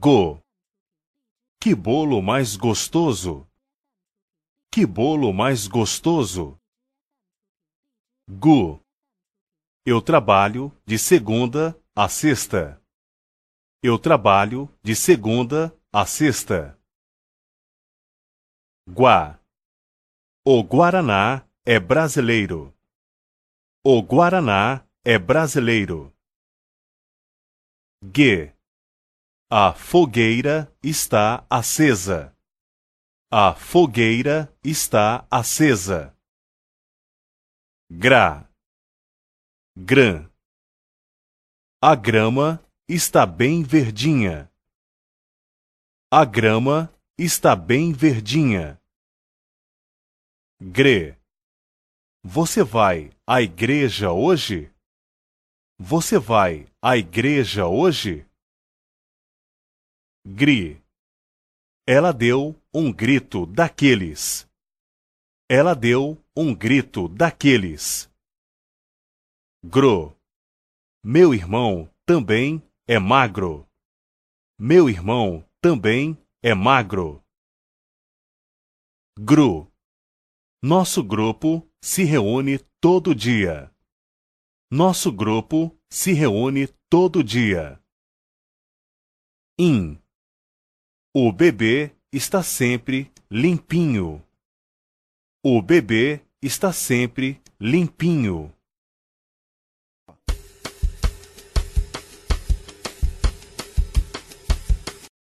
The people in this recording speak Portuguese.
Go. Que bolo mais gostoso! Que bolo mais gostoso! Gu. Eu trabalho de segunda a sexta. Eu trabalho de segunda a sexta. Guá. O Guaraná é brasileiro. O Guaraná é brasileiro. Gue. A fogueira está acesa. A fogueira está acesa. Gra. Grã. A grama está bem verdinha. A grama está bem verdinha. Gre. Você vai à igreja hoje? Você vai à igreja hoje? Gri. Ela deu um grito daqueles. Ela deu um grito daqueles. Gro. Meu irmão também é magro. Meu irmão também é magro. Gru. Nosso grupo se reúne todo dia. Nosso grupo se reúne todo dia. In. O bebê está sempre limpinho. O bebê está sempre limpinho.